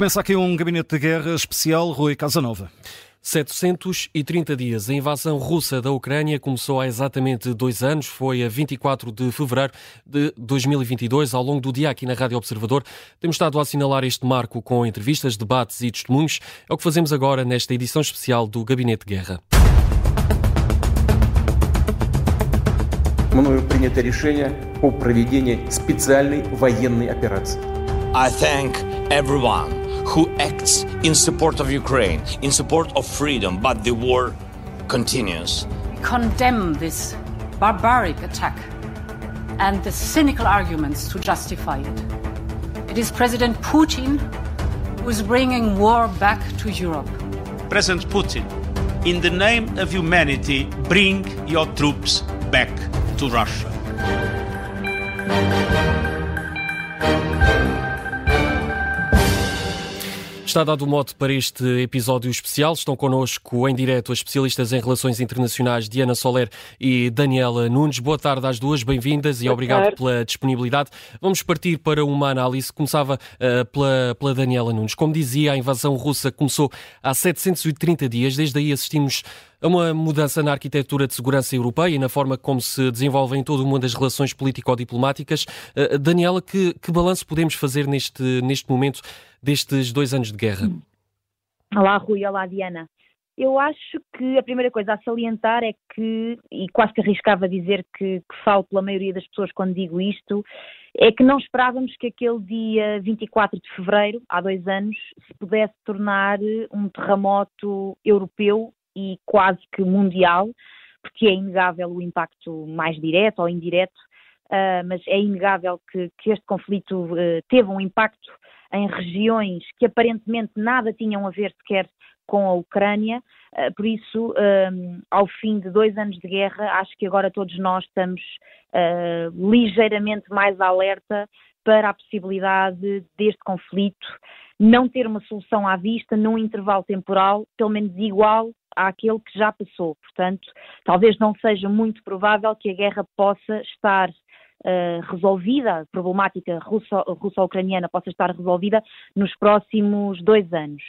começa aqui um gabinete de guerra especial, Rui Casanova. 730 dias. A invasão russa da Ucrânia começou há exatamente dois anos, foi a 24 de fevereiro de 2022. Ao longo do dia, aqui na Rádio Observador, temos estado a assinalar este marco com entrevistas, debates e testemunhos. É o que fazemos agora nesta edição especial do Gabinete de Guerra. Мною принято решение о проведении специальной военной операции. I thank everyone who acts in support of Ukraine, in support of freedom, but the war continues. Condemn this barbaric attack and the cynical arguments to justify it. It is President Putin who is bringing war back to Europe. President Putin, in the name of humanity, bring your troops back to Russia. Está dado o mote para este episódio especial. Estão connosco em direto as especialistas em relações internacionais Diana Soler e Daniela Nunes. Boa tarde às duas, bem-vindas e obrigado tarde. pela disponibilidade. Vamos partir para uma análise. Começava uh, pela, pela Daniela Nunes. Como dizia, a invasão russa começou há 730 dias. Desde aí assistimos a uma mudança na arquitetura de segurança europeia e na forma como se desenvolvem todo o mundo as relações político-diplomáticas. Uh, Daniela, que, que balanço podemos fazer neste, neste momento destes dois anos de guerra? Olá, Rui. Olá, Diana. Eu acho que a primeira coisa a salientar é que, e quase que arriscava dizer que, que falo pela maioria das pessoas quando digo isto, é que não esperávamos que aquele dia 24 de fevereiro, há dois anos, se pudesse tornar um terremoto europeu e quase que mundial, porque é inegável o impacto mais direto ou indireto, uh, mas é inegável que, que este conflito uh, teve um impacto em regiões que aparentemente nada tinham a ver sequer com a Ucrânia, uh, por isso, ao fim de dois anos de guerra, acho que agora todos nós estamos ligeiramente mais alerta para a possibilidade deste conflito não ter uma solução à vista num intervalo temporal, pelo menos igual àquele que já passou. Portanto, talvez não seja muito provável que a guerra possa estar resolvida, a problemática russo-ucraniana possa estar resolvida nos próximos dois anos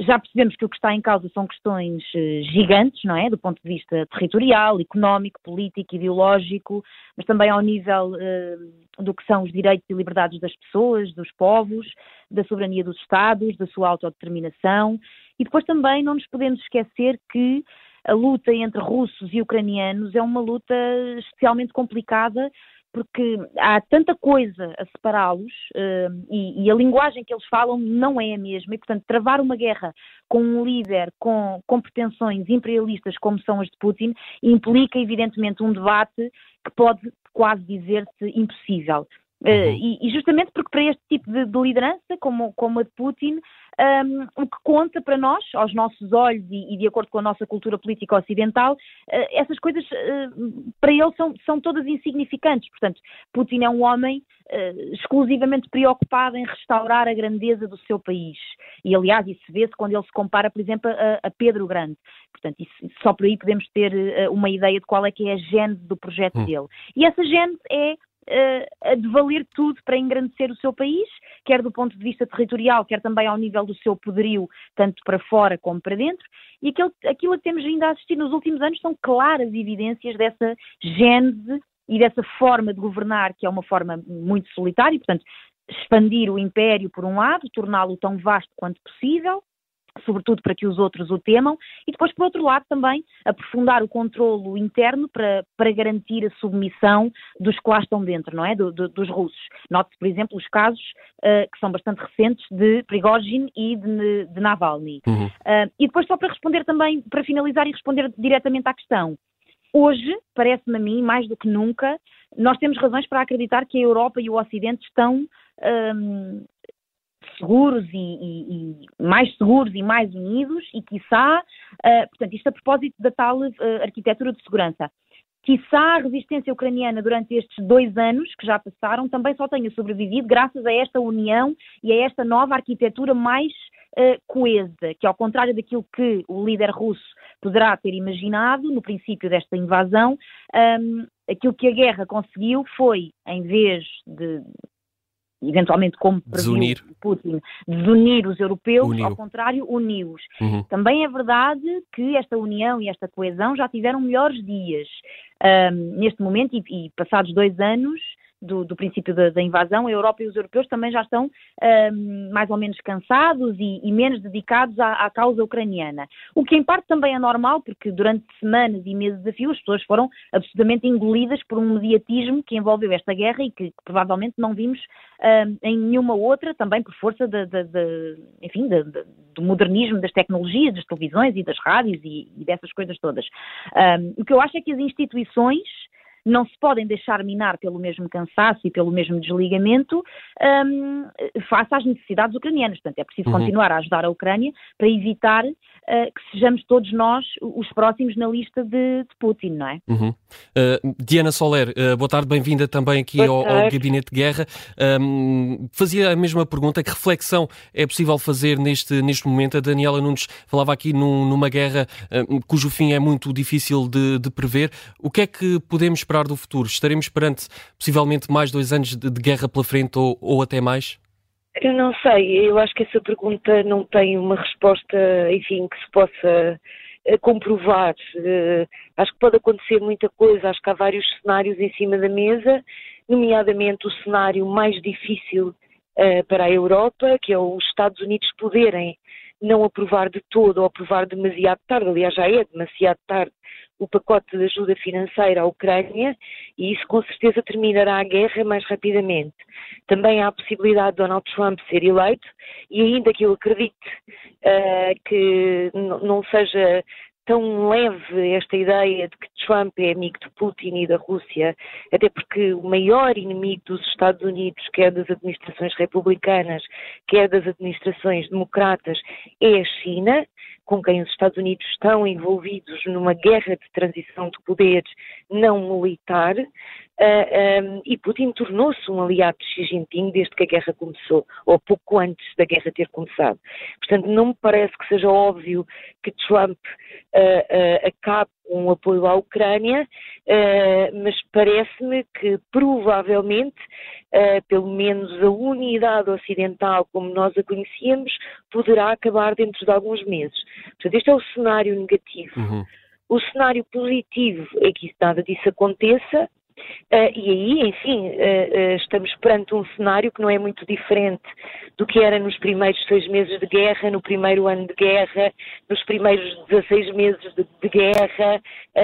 já percebemos que o que está em causa são questões eh, gigantes, não é? Do ponto de vista territorial, económico, político, ideológico, mas também ao nível uh, do que são os direitos e liberdades das pessoas, dos povos, da soberania dos Estados, da sua autodeterminação. E depois também não nos podemos esquecer que a luta entre russos e ucranianos é uma luta especialmente complicada porque há tanta coisa a separá-los uh, e, e, a linguagem que eles falam não é a mesma, e portanto travar uma guerra com um líder com, com pretensões imperialistas como são as de Putin implica evidentemente um debate que pode quase dizer-se impossível. Uh, e, e, justamente porque para este tipo de, de liderança, como, como a de Putin, um, o que conta para nós, aos nossos olhos e, e de acordo com a nossa cultura política ocidental, uh, essas coisas uh, para ele são, são todas insignificantes. Portanto, Putin é um homem uh, exclusivamente preocupado em restaurar a grandeza do seu país. E, aliás, isso vê-se quando ele se compara, por exemplo, a, a Pedro Grande. Portanto, isso, só por aí podemos ter uma ideia de qual é que é a gênese do projeto hum. dele. E essa gênese é a de valer tudo para engrandecer o seu país, quer do ponto de vista territorial, quer também ao nível do seu poderio, tanto para fora como para dentro. E aquilo, aquilo que temos ainda a assistir nos últimos anos são claras evidências dessa gênese e dessa forma de governar, que é uma forma muito solitária, portanto, expandir o império por um lado, torná-lo tão vasto quanto possível, sobretudo para que os outros o temam, e depois, por outro lado, também aprofundar o controlo interno para, para garantir a submissão dos que lá estão dentro, não é? Do, do, dos russos. Note-se, por exemplo, os casos uh, que são bastante recentes de Prigozhin e de, de Navalny. Uhum. Uh, e depois, só para responder também, para finalizar e responder diretamente à questão. Hoje, parece-me a mim, mais do que nunca, nós temos razões para acreditar que a Europa e o Ocidente estão um, seguros e, e, e, mais seguros e mais unidos e, quiçá, uh, portanto, isto a propósito da tal uh, arquitetura de segurança. Quiçá a resistência ucraniana durante estes dois anos que já passaram também só tenha sobrevivido graças a esta união e a esta nova arquitetura mais uh, coesa, que ao contrário daquilo que o líder russo poderá ter imaginado no princípio desta invasão, um, aquilo que a guerra conseguiu foi, em vez de eventualmente como desunir. Putin, desunir os europeus, Uniu. ao contrário, uni-os. Uhum. Também é verdade que esta união e esta coesão já tiveram melhores dias. Um, neste momento, e, e passados dois anos, do, do princípio da, da, invasão, a Europa e os europeus também já estão mais ou menos cansados e, e menos dedicados à, à, causa ucraniana. O que em parte também é normal, porque durante semanas e meses de fio as pessoas foram absolutamente engolidas por um mediatismo que envolveu esta guerra e que, que provavelmente não vimos em nenhuma outra, também por força enfim, do modernismo das tecnologias, das televisões e das rádios e, e dessas coisas todas. Um, o que eu acho é que as instituições não se podem deixar minar pelo mesmo cansaço e pelo mesmo desligamento um, face às necessidades ucranianas. Portanto, é preciso uhum. continuar a ajudar a Ucrânia para evitar uh, que sejamos todos nós os próximos na lista de, de Putin, não é? Uhum. Uh, Diana Soler, uh, boa tarde, bem-vinda também aqui ao, ao, Gabinete de Guerra. Um, fazia a mesma pergunta, que reflexão é possível fazer neste, neste momento? A Daniela Nunes falava aqui num, numa guerra cujo fim é muito difícil de, de prever. O que é que podemos esperar do futuro? Estaremos perante possivelmente mais dois anos de, de guerra pela frente ou, ou até mais? Eu não sei, eu acho que essa pergunta não tem uma resposta, enfim, que se possa uh, comprovar. Uh, acho que pode acontecer muita coisa, acho que há vários cenários em cima da mesa, nomeadamente o cenário mais difícil uh, para a Europa, que é os Estados Unidos poderem não aprovar de todo ou aprovar demasiado tarde, aliás já é demasiado tarde, o pacote de ajuda financeira à Ucrânia e isso com certeza terminará a guerra mais rapidamente. Também há a possibilidade de Donald Trump ser eleito e ainda que eu acredite uh, que não seja tão leve esta ideia de que Trump é amigo de Putin e da Rússia, até porque o maior inimigo dos Estados Unidos, quer das administrações republicanas, quer das administrações democratas, é a China, com quem os Estados Unidos estão envolvidos numa guerra de transição de poderes não militar, Uh, ah, um, e Putin tornou-se um aliado de Xi Jinping desde que a guerra começou, ou pouco antes da guerra ter começado. Portanto, não me parece que seja óbvio que Trump uh, uh, acabe com o apoio à Ucrânia, mas parece-me que provavelmente, pelo menos a unidade ocidental como nós a conhecíamos, poderá acabar dentro de alguns meses. Portanto, este é o cenário negativo. Uhum. O cenário positivo é que nada disso aconteça, e aí, enfim, uh, uh, estamos perante um cenário que não é muito diferente do que era nos primeiros seis meses de guerra, no primeiro ano de guerra, nos primeiros 16 meses de, de guerra,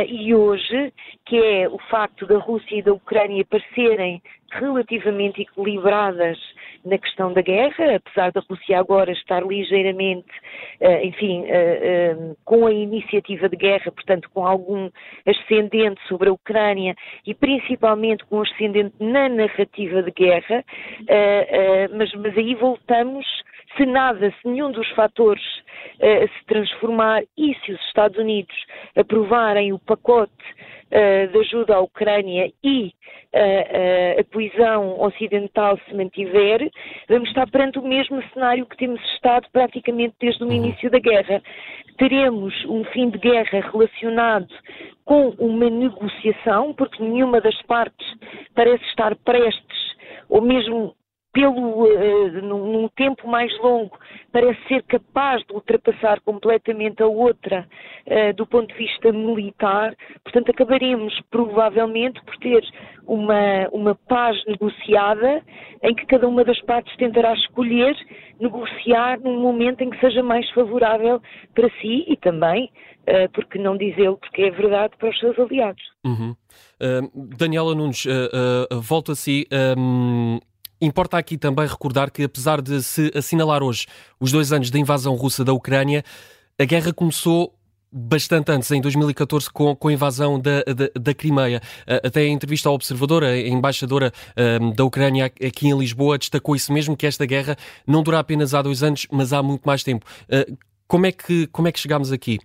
e hoje, que é o facto da Rússia e da Ucrânia parecerem relativamente equilibradas na questão da guerra, apesar da Rússia agora estar ligeiramente, enfim, eh, eh, com a iniciativa de guerra, portanto, com algum ascendente sobre a Ucrânia e principalmente com ascendente na narrativa de guerra, mas, mas aí voltamos se nada, se nenhum dos fatores uh, se transformar e se os Estados Unidos aprovarem o pacote uh, de ajuda à Ucrânia e uh, a coesão ocidental se mantiver, vamos estar perante o mesmo cenário que temos estado praticamente desde o uhum. início da guerra. Teremos um fim de guerra relacionado com uma negociação, porque nenhuma das partes parece estar prestes ou mesmo pelo, uh, num, num, tempo mais longo, parece ser capaz de ultrapassar completamente a outra uh, do ponto de vista militar. Portanto, acabaremos provavelmente por ter uma, uma paz negociada em que cada uma das partes tentará escolher negociar num momento em que seja mais favorável para si e também, uh, porque não dizê-lo, porque é verdade para os seus aliados. Uhum. Daniela Nunes, volto a si. Um Importa aqui também recordar que, apesar de se assinalar hoje os dois anos da invasão russa da Ucrânia, a guerra começou bastante antes, em 2014, com, com a invasão da, da, da Crimeia. Até a entrevista ao Observador, a embaixadora um, da Ucrânia aqui em Lisboa destacou isso mesmo, que esta guerra não dura apenas há dois anos, mas há muito mais tempo. Uh, como, é que, como é que chegámos aqui?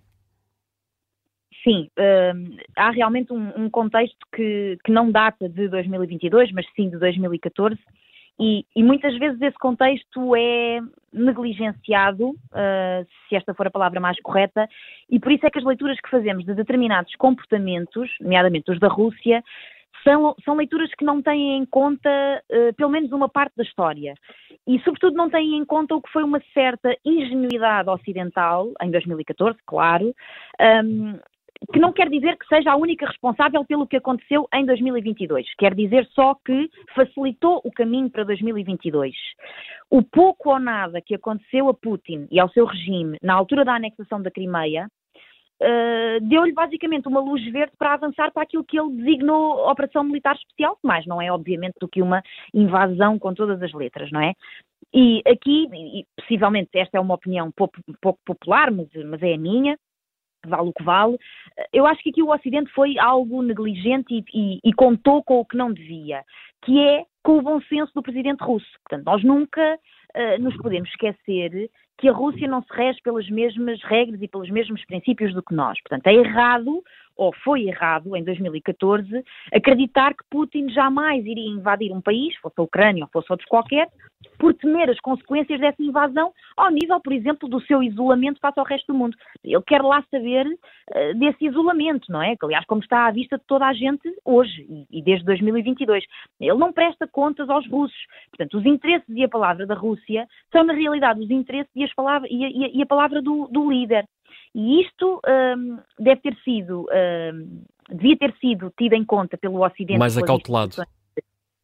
Sim, uh, há realmente um, um contexto que, que não data de 2022, mas sim de 2014, e, e, muitas vezes esse contexto é negligenciado, uh, se esta for a palavra mais correta, e por isso é que as leituras que fazemos de determinados comportamentos, nomeadamente os da Rússia, são, são leituras que não têm em conta, uh, pelo menos, uma parte da história. E, sobretudo, não têm em conta o que foi uma certa ingenuidade ocidental, em 2014, claro, um, que não quer dizer que seja a única responsável pelo que aconteceu em 2022. Quer dizer só que facilitou o caminho para 2022. O pouco ou nada que aconteceu a Putin e ao seu regime na altura da anexação da Crimeia Uh, deu-lhe basicamente uma luz verde para avançar para aquilo que ele designou Operação Militar Especial, que mais não é, obviamente, do que uma invasão com todas as letras, não é? E aqui, e possivelmente esta é uma opinião pouco, pouco popular, mas, mas é a minha, vale o que vale. Eu acho que aqui o Ocidente foi algo negligente e, e, e, contou com o que não devia, que é com o bom senso do presidente russo. Portanto, nós nunca uh, nos podemos esquecer que a Rússia não se rege pelas mesmas regras e pelos mesmos princípios do que nós. Portanto, é errado ou foi errado, em 2014, acreditar que Putin jamais iria invadir um país, fosse a Ucrânia ou fosse outro qualquer, por temer as consequências dessa invasão ao nível, por exemplo, do seu isolamento face ao resto do mundo. Ele quer lá saber uh, desse isolamento, não é? Que, aliás, como está à vista de toda a gente hoje e, e desde 2022. Ele não presta contas aos russos. Portanto, os interesses e a palavra da Rússia são, na realidade, os interesses e, as palavras, e, a, e a palavra do, do líder. E isto um, deve ter sido, um, devia ter sido tido em conta pelo Ocidente. Mais acautelado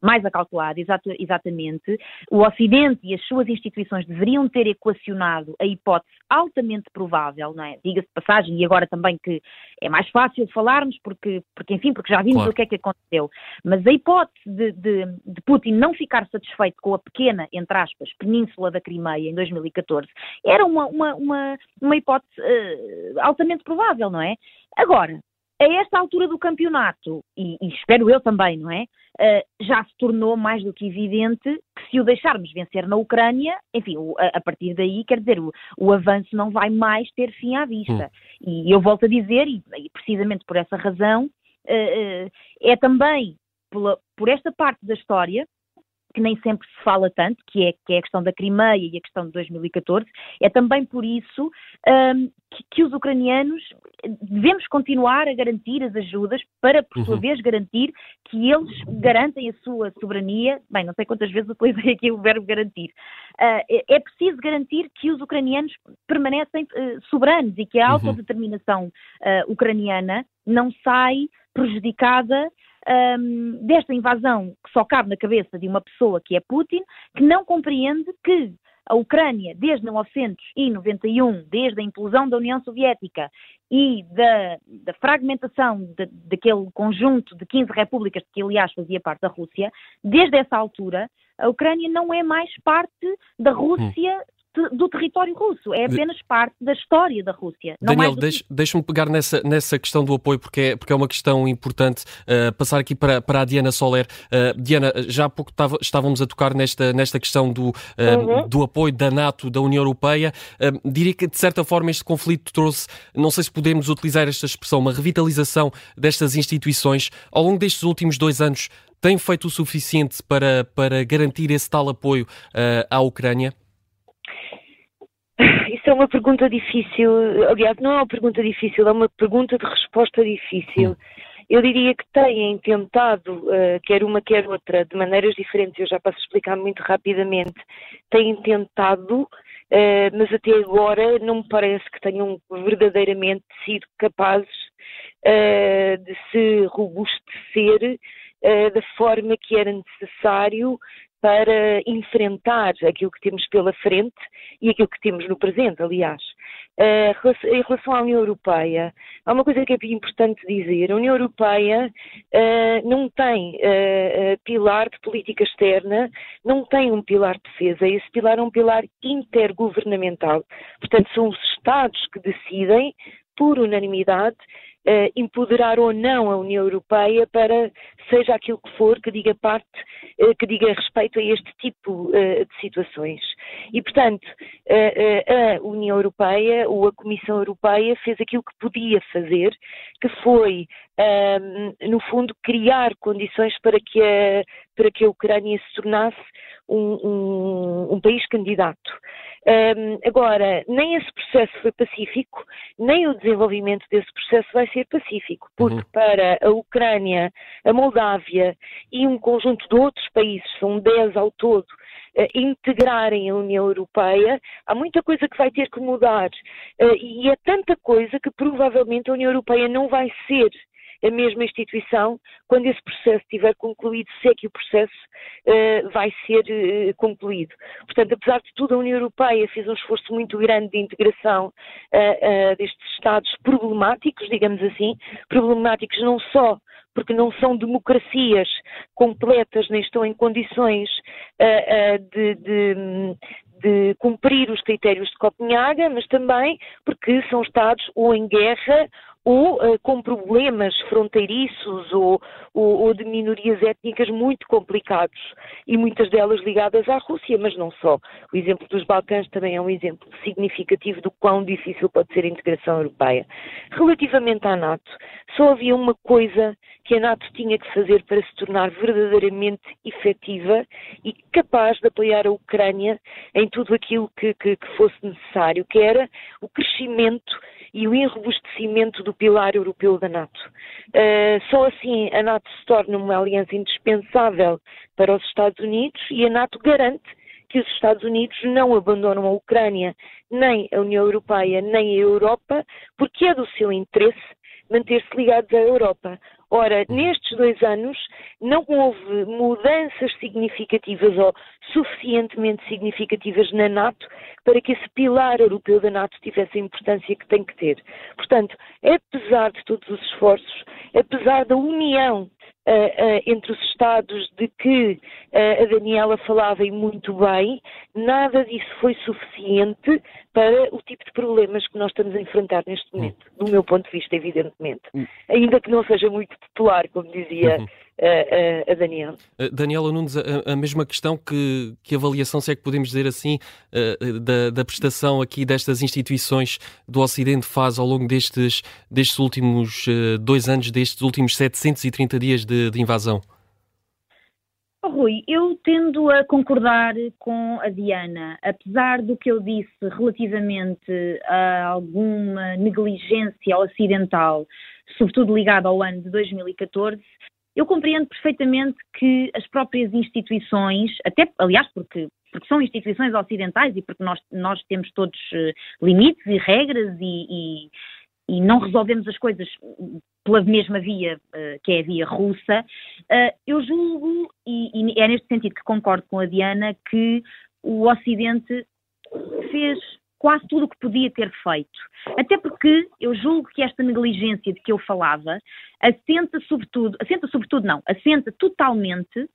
mais acautelado, exatamente. O Ocidente e as suas instituições deveriam ter equacionado a hipótese altamente provável, não é? Diga-se de passagem, e agora também que é mais fácil falarmos, porque, porque enfim, porque já vimos claro. o que é que aconteceu. Mas a hipótese de, de, de, Putin não ficar satisfeito com a pequena, entre aspas, península da Crimeia em 2014 era uma, uma, uma, uma hipótese uh, altamente provável, não é? Agora, a esta altura do campeonato, e, e espero eu também, não é? Uh, já se tornou mais do que evidente que se o deixarmos vencer na Ucrânia, enfim, a, partir daí, quer dizer, o, o, avanço não vai mais ter fim à vista. Hum. E eu volto a dizer, e, e precisamente por essa razão, uh, uh, é também pela, por esta parte da história que nem sempre se fala tanto, que é, que é a questão da Crimeia e a questão de 2014, é também por isso um, que, que, os ucranianos devemos continuar a garantir as ajudas para, por sua uhum. vez, garantir que eles garantem a sua soberania. Bem, não sei quantas vezes utilizei aqui o verbo garantir. Uh, é, é, preciso garantir que os ucranianos permanecem uh, soberanos e que a uhum. autodeterminação uh, ucraniana não sai prejudicada um, desta invasão que só cabe na cabeça de uma pessoa que é Putin, que não compreende que a Ucrânia, desde 1991, desde a implosão da União Soviética e da, da fragmentação de, daquele conjunto de 15 repúblicas, que aliás fazia parte da Rússia, desde essa altura, a Ucrânia não é mais parte da Rússia hum do território russo, é apenas parte da história da Rússia. Daniel, deixa, deixa-me pegar nessa, nessa questão do apoio, porque é, porque é uma questão importante. Uh, passar aqui para, para a Diana Soler. Uh, Diana, já há pouco tava, estávamos a tocar nesta, nesta questão do, uh, uhum. do apoio da NATO, da União Europeia. diria que, de certa forma, este conflito trouxe, não sei se podemos utilizar esta expressão, uma revitalização destas instituições. Ao longo destes últimos dois anos, tem feito o suficiente para, para garantir esse tal apoio à Ucrânia? Isso é uma pergunta difícil. Aliás, não é uma pergunta difícil, é uma pergunta de resposta difícil. Eu diria que têm tentado, uh, quer uma quer outra, de maneiras diferentes, eu já passo a explicar muito rapidamente, têm tentado, uh, mas até agora não me parece que tenham verdadeiramente sido capazes uh, de se robustecer da forma que era necessário para enfrentar aquilo que temos pela frente e aquilo que temos no presente, aliás. Uh, em relação à União Europeia, há uma coisa que é importante dizer: a União Europeia uh, não tem uh, pilar de política externa, não tem um pilar de defesa, esse pilar é um pilar intergovernamental. Portanto, são os Estados que decidem, por unanimidade, uh, empoderar ou não a União Europeia para, seja aquilo que for, que diga parte, uh, que diga respeito a este tipo uh, de situações. E, portanto, a União Europeia ou a Comissão Europeia fez aquilo que podia fazer, que foi, no fundo, criar condições para que a, para que a Ucrânia se tornasse um, um, um país candidato. Um, agora, nem esse processo foi pacífico, nem o desenvolvimento desse processo vai ser pacífico, porque uhum. para a Ucrânia, a Moldávia e um conjunto de outros países, são 10 ao todo, uh, integrarem a União Europeia, há muita coisa que vai ter que mudar. Uh, e é tanta coisa que provavelmente a União Europeia não vai ser a mesma instituição quando esse processo estiver concluído, se é que o processo uh, vai ser uh, concluído. Portanto, apesar de tudo, a União Europeia fez um esforço muito grande de integração uh, destes Estados problemáticos, digamos assim, problemáticos não só porque não são democracias completas, nem estão em condições de, de, de, cumprir os critérios de Copenhaga, mas também porque são Estados ou em guerra ou uh, com problemas fronteiriços ou, ou, ou, de minorias étnicas muito complicados e muitas delas ligadas à Rússia, mas não só. O exemplo dos Balcãs também é um exemplo significativo do quão difícil pode ser a integração europeia. Relativamente à NATO, só havia uma coisa que a NATO tinha que fazer para se tornar verdadeiramente efetiva e capaz de apoiar a Ucrânia em tudo aquilo que, que, que fosse necessário, que era o crescimento e o enrobustecimento do pilar europeu da NATO. Uh, só assim a NATO se torna uma aliança indispensável para os Estados Unidos e a NATO garante que os Estados Unidos não abandonam a Ucrânia, nem a União Europeia, nem a Europa, porque é do seu interesse manter-se ligados à Europa. Ora, nestes dois anos não houve mudanças significativas ou suficientemente significativas na NATO para que esse pilar europeu da NATO tivesse a importância que tem que ter. Portanto, apesar de todos os esforços, apesar da união uh, uh, entre os Estados de que uh, a Daniela falava e muito bem, nada disso foi suficiente para o tipo de problemas que nós estamos a enfrentar neste momento, do meu ponto de vista, evidentemente. Hum. Ainda que não seja muito popular, como dizia uhum. a, a, a Daniela. Daniela Nunes, a, a, mesma questão, que, que avaliação, se é que podemos dizer assim, da, da prestação aqui destas instituições do Ocidente faz ao longo destes, destes últimos dois anos, destes últimos 730 dias de, de invasão? Rui, eu tendo a concordar com a Diana, apesar do que eu disse relativamente a alguma negligência ocidental, sobretudo ligada ao ano de 2014, eu compreendo perfeitamente que as próprias instituições, até, aliás, porque, porque são instituições ocidentais e porque nós, nós temos todos eh, limites e regras e, e e não resolvemos as coisas pela mesma via, uh, que é a via russa, uh, eu julgo, e, e, é neste sentido que concordo com a Diana, que o Ocidente fez quase tudo o que podia ter feito. Até porque eu julgo que esta negligência de que eu falava assenta sobretudo, assenta sobretudo não, assenta totalmente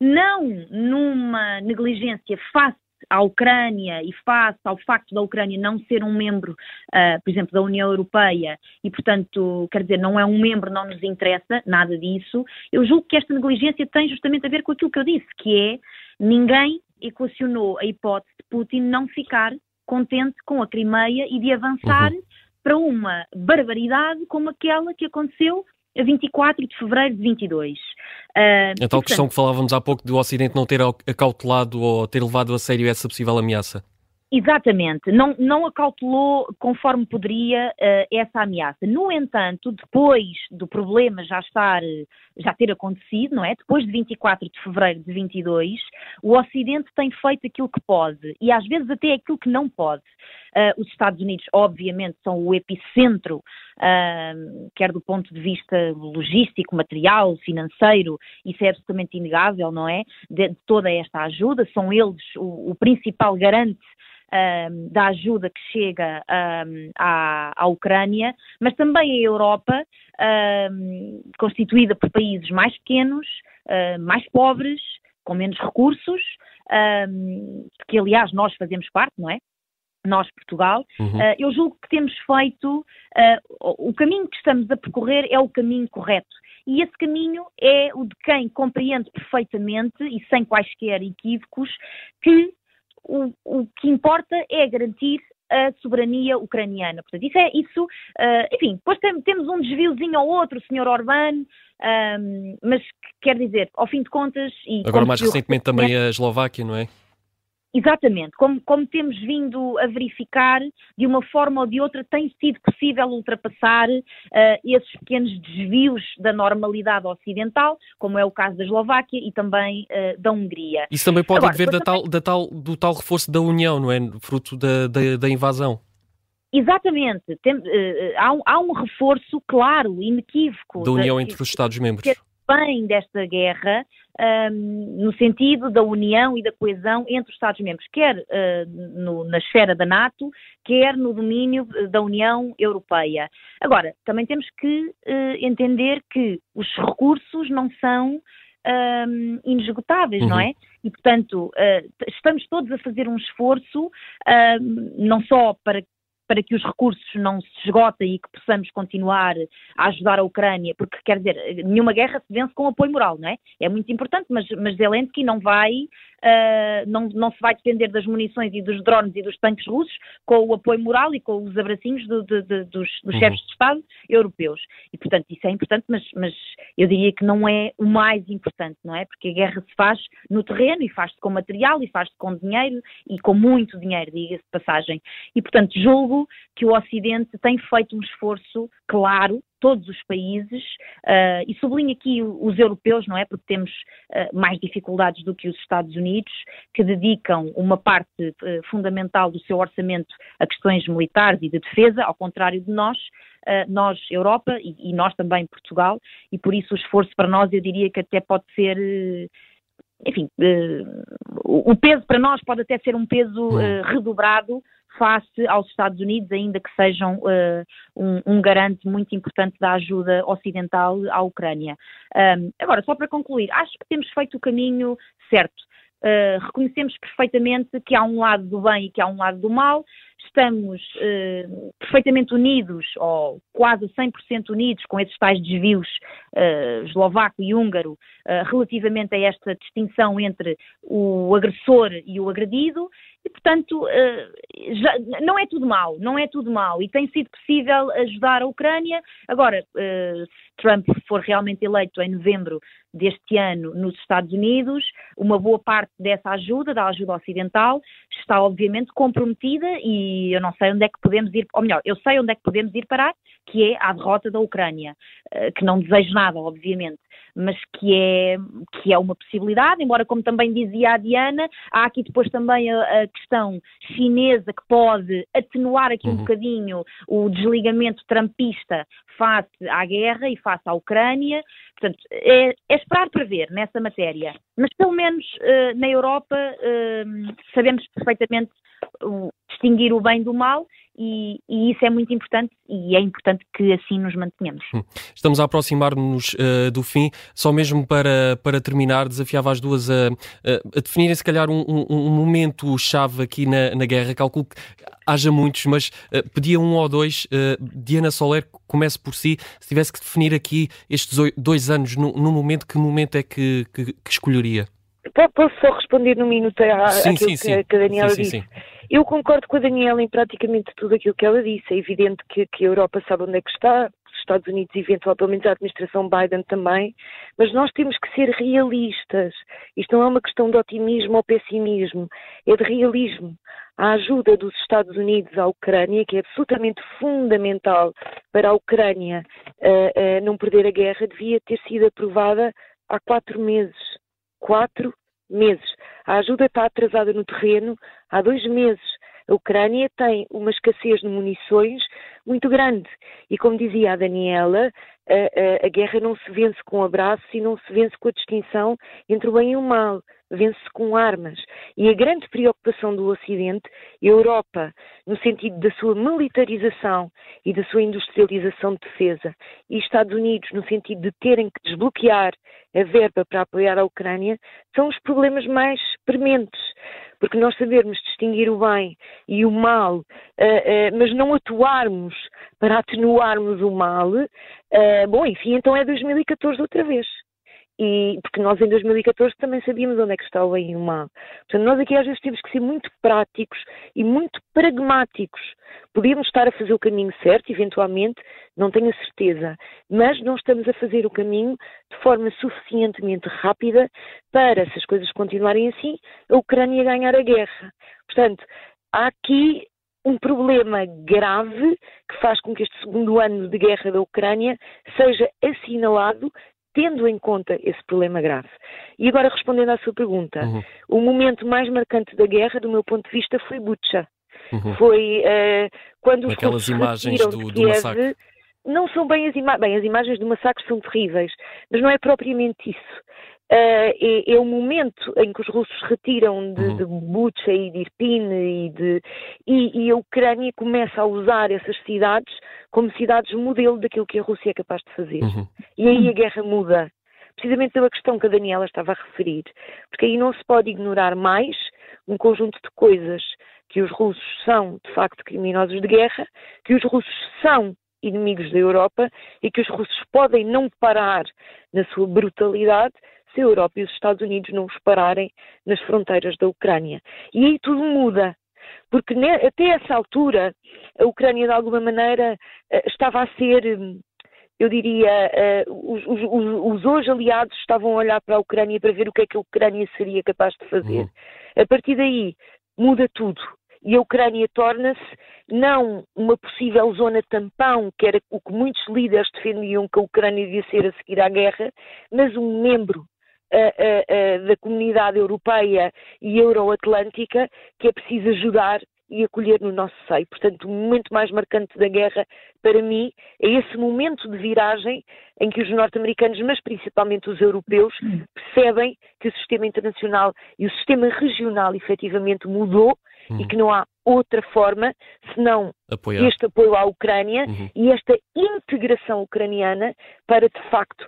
não numa negligência face à Ucrânia e face ao facto da Ucrânia não ser um membro, uh, por exemplo, da União Europeia e, portanto, quer dizer, não é um membro, não nos interessa, nada disso, eu julgo que esta negligência tem justamente a ver com aquilo que eu disse, que é ninguém equacionou a hipótese de Putin não ficar contente com a Crimeia e de avançar uhum. para uma barbaridade como aquela que aconteceu a 24 de fevereiro de 22. Uh, a tal questão que falávamos há pouco do Ocidente não ter acautelado ou ter levado a sério essa possível ameaça. Exatamente, não, não acautelou conforme poderia uh, essa ameaça. No entanto, depois do problema já estar, já ter acontecido, não é? Depois de 24 de fevereiro de 22, o Ocidente tem feito aquilo que pode e às vezes até aquilo que não pode. Uh, os Estados Unidos, obviamente, são o epicentro, uh, quer do ponto de vista logístico, material, financeiro, isso é absolutamente inegável, não é? De, de toda esta ajuda, são eles o, o principal garante um, da ajuda que chega um, à, à, Ucrânia, mas também a Europa, um, constituída por países mais pequenos, uh, mais pobres, com menos recursos, que aliás nós fazemos parte, não é? Nós, Portugal, uhum. uh, eu julgo que temos feito, uh, o caminho que estamos a percorrer é o caminho correto. E esse caminho é o de quem compreende perfeitamente e sem quaisquer equívocos que o, o que importa é garantir a soberania ucraniana. Portanto, isso é isso. Uh, enfim, depois tem, temos um desviozinho ao outro, o Sr. Orbán, um, mas quer dizer, ao fim de contas. Agora, mais recentemente, também a Eslováquia, não é? Exatamente, como, como, temos vindo a verificar, de uma forma ou de outra tem sido possível ultrapassar uh, esses pequenos desvios da normalidade ocidental, como é o caso da Eslováquia e também uh, da Hungria. Isso também pode Agora, da tal, da tal, do tal reforço da União, não é? Fruto da, da, da invasão. Exatamente. Tem, uh, há, um, há, um, reforço claro, inequívoco. Da União entre os Estados-membros bem desta guerra um, no sentido da união e da coesão entre os Estados-membros, quer uh, no, na esfera da NATO, quer no domínio da União Europeia. Agora, também temos que uh, entender que os recursos não são um, inesgotáveis, uhum. não é? E, portanto, uh, estamos todos a fazer um esforço, uh, não só para para que os recursos não se esgotem e que possamos continuar a ajudar a Ucrânia, porque quer dizer, nenhuma guerra se vence com apoio moral, não é? É muito importante, mas, mas Zelensky não vai uh, não, não se vai depender das munições e dos drones e dos tanques russos com o apoio moral e com os abracinhos do, dos, dos uhum. chefes de Estado europeus. E, portanto, isso é importante, mas, mas eu diria que não é o mais importante, não é? Porque a guerra se faz no terreno e faz-se com material e faz-se com dinheiro e com muito dinheiro, diga-se de passagem. E, portanto, julgo que o Ocidente tem feito um esforço claro todos os países, uh, e sublinho aqui os europeus, não é? Porque temos uh, mais dificuldades do que os Estados Unidos, que dedicam uma parte uh, fundamental do seu orçamento a questões militares e de defesa, ao contrário de nós, nós, Europa, e, e, nós também, Portugal, e por isso o esforço para nós, eu diria que até pode ser enfim, o peso para nós pode até ser um peso redobrado face aos Estados Unidos, ainda que sejam uh, um, um, garante muito importante da ajuda ocidental à Ucrânia. Um, agora, só para concluir, acho que temos feito o caminho certo. Uh, reconhecemos perfeitamente que há um lado do bem e que há um lado do mal, estamos uh, perfeitamente unidos, ou quase 100% unidos, com esses tais desvios uh, eslovaco e húngaro, uh, relativamente a esta distinção entre o agressor e o agredido, e, portanto, já, não é tudo mal, não é tudo mal, e tem sido possível ajudar a Ucrânia. Agora, se Trump for realmente eleito em novembro deste ano nos Estados Unidos, uma boa parte dessa ajuda, da ajuda ocidental, está obviamente comprometida e eu não sei onde é que podemos ir, ou melhor, eu sei onde é que podemos ir parar, que é à derrota da Ucrânia, eh, que não desejo nada, obviamente, mas que é, que é uma possibilidade, embora, como também dizia a Diana, há aqui depois também a, a questão chinesa que pode atenuar aqui uhum. um bocadinho o desligamento trampista face à guerra e face à Ucrânia. Portanto, é, é esperar para ver nessa matéria. Mas, pelo menos, uh, na Europa, uh, sabemos perfeitamente distinguir o bem do mal e, e, isso é muito importante e é importante que assim nos mantenhamos. Hum. Estamos a aproximar-nos uh, do fim, só mesmo para, para terminar, desafiava as duas a, a, definirem se calhar um, um, um momento-chave aqui na, na guerra, calculo que haja muitos, mas uh, pedia um ou dois, uh, Diana Soler, comece por si, se tivesse que definir aqui estes dois anos, no, no momento, que momento é que, que, que escolheria? Posso só responder num minuto àquilo sim, sim, sim. que a Daniela sim, disse? Eu concordo com a Daniela em praticamente tudo aquilo que ela disse. É evidente que, que a Europa sabe onde é que está, os Estados Unidos, eventualmente, pelo menos a administração Biden também, mas nós temos que ser realistas. Isto não é uma questão de otimismo ou pessimismo, é de realismo. A ajuda dos Estados Unidos à Ucrânia, que é absolutamente fundamental para a Ucrânia uh, uh, não perder a guerra, devia ter sido aprovada há quatro meses. Quatro meses. A ajuda está atrasada no terreno há dois meses. A Ucrânia tem uma escassez de munições muito grande. E como dizia a Daniela, a, a, a, guerra não se vence com abraços e não se vence com a distinção entre o bem e o mal, vence-se com armas. E a grande preocupação do Ocidente, Europa, no sentido da sua militarização e da sua industrialização de defesa, e Estados Unidos, no sentido de terem que desbloquear a verba para apoiar a Ucrânia, são os problemas mais prementes porque nós sabermos distinguir o bem e o mal, uh, uh, mas não atuarmos para atenuarmos o mal, uh, bom, enfim, então é 2014 outra vez. E, porque nós em 2014 também sabíamos onde é que está o bem e o mal. Portanto, nós aqui às vezes temos que ser muito práticos e muito pragmáticos. Podíamos estar a fazer o caminho certo, eventualmente, não tenho a certeza, mas não estamos a fazer o caminho de forma suficientemente rápida para, se as coisas continuarem assim, a Ucrânia ganhar a guerra. Portanto, há aqui um problema grave que faz com que este segundo ano de guerra da Ucrânia seja assinalado tendo em conta esse problema grave. E agora respondendo à sua pergunta, uhum. o momento mais marcante da guerra, do meu ponto de vista, foi Butcha. Uhum. Foi uh, quando Aquelas os imagens do, do Kiev, massacre. Não são bem as imagens, bem, as imagens do massacre são terríveis, mas não é propriamente isso. Uh, é, é, o momento em que os russos retiram de, uhum. de Bucha e de Irpin e, de, e, e, a Ucrânia começa a usar essas cidades como cidades modelo daquilo que a Rússia é capaz de fazer. Uhum. E aí a guerra muda, precisamente pela questão que a Daniela estava a referir, porque aí não se pode ignorar mais um conjunto de coisas que os russos são, de facto, criminosos de guerra, que os russos são inimigos da Europa e que os russos podem não parar na sua brutalidade se a Europa e os Estados Unidos não os pararem nas fronteiras da Ucrânia. E aí tudo muda. Porque até essa altura a Ucrânia de alguma maneira eh, estava a ser eu diria, uh, os, os, os, hoje aliados estavam a olhar para a Ucrânia para ver o que é que a Ucrânia seria capaz de fazer. Uhum. A partir daí, muda tudo. E a Ucrânia torna-se não uma possível zona tampão, que era o que muitos líderes defendiam que a Ucrânia devia ser a seguir à guerra, mas um membro da comunidade europeia e euroatlântica que é preciso ajudar e acolher no nosso seio. Portanto, o momento mais marcante da guerra, para mim, é esse momento de viragem em que os norte-americanos, mas principalmente os europeus, percebem que o sistema internacional e o sistema regional efetivamente mudou uhum. e que não há outra forma senão Apoiar. este apoio à Ucrânia uhum. e esta integração ucraniana para, de facto,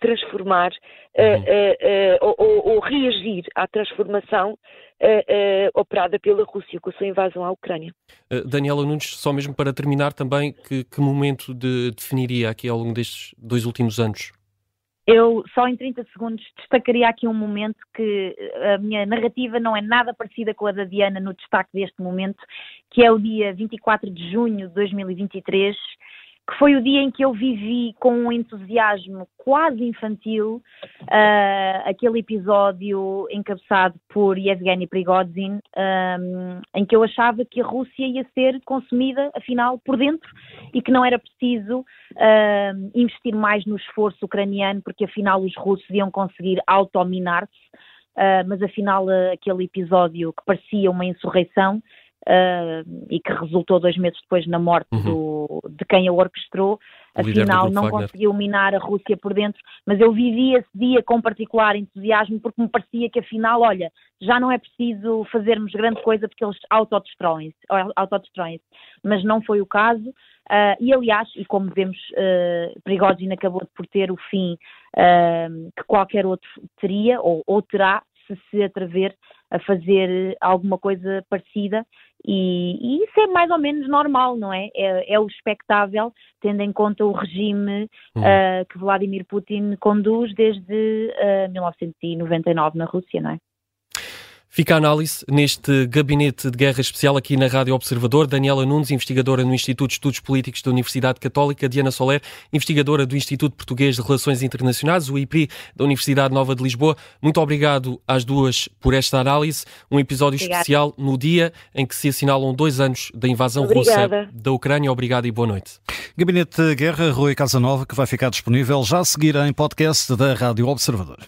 transformar uhum. ou, ou, ou, reagir à transformação operada pela Rússia com a sua invasão à Ucrânia. Daniela Nunes, só mesmo para terminar também, que, que momento de, definiria aqui ao longo destes dois últimos anos? Eu só em 30 segundos destacaria aqui um momento que a minha narrativa não é nada parecida com a da Diana no destaque deste momento, que é o dia 24 de junho de 2023, que foi o dia em que eu vivi com um entusiasmo quase infantil uh, aquele episódio encabeçado por Yevgeny Prigozhin, um, ah, em que eu achava que a Rússia ia ser consumida, afinal, por dentro e que não era preciso uh, investir mais no esforço ucraniano, porque afinal os russos iam conseguir autominar-se, uh, mas afinal aquele episódio que parecia uma insurreição uh, e que resultou dois meses depois na morte uhum. do, de quem a orquestrou, o afinal não Wagner. conseguiu minar a Rússia por dentro, mas eu vivi esse dia com particular entusiasmo porque me parecia que afinal, olha, já não é preciso fazermos grande coisa porque eles autodestroem-se, autodestroem mas não foi o caso. Uh, e aliás, e como vemos, uh, acabou por ter o fim uh, que qualquer outro teria ou, ou terá se se atrever a fazer alguma coisa parecida e, e, isso é mais ou menos normal, não é? É, é o expectável, tendo em conta o regime uhum. uh, que Vladimir Putin conduz desde uh, ah, 1999 na Rússia, não é? Fica a análise neste gabinete de guerra especial aqui na Rádio Observador. Daniela Nunes, investigadora no Instituto de Estudos Políticos da Universidade Católica. Diana Soler, investigadora do Instituto Português de Relações Internacionais, o IPRI da Universidade Nova de Lisboa. Muito obrigado às duas por esta análise. Um episódio Obrigada. especial no dia em que se assinalam dois anos da invasão Obrigada. russa da Ucrânia. Obrigado e boa noite. Gabinete de Guerra, Rui Casanova, que vai ficar disponível já a seguir em podcast da Rádio Observador.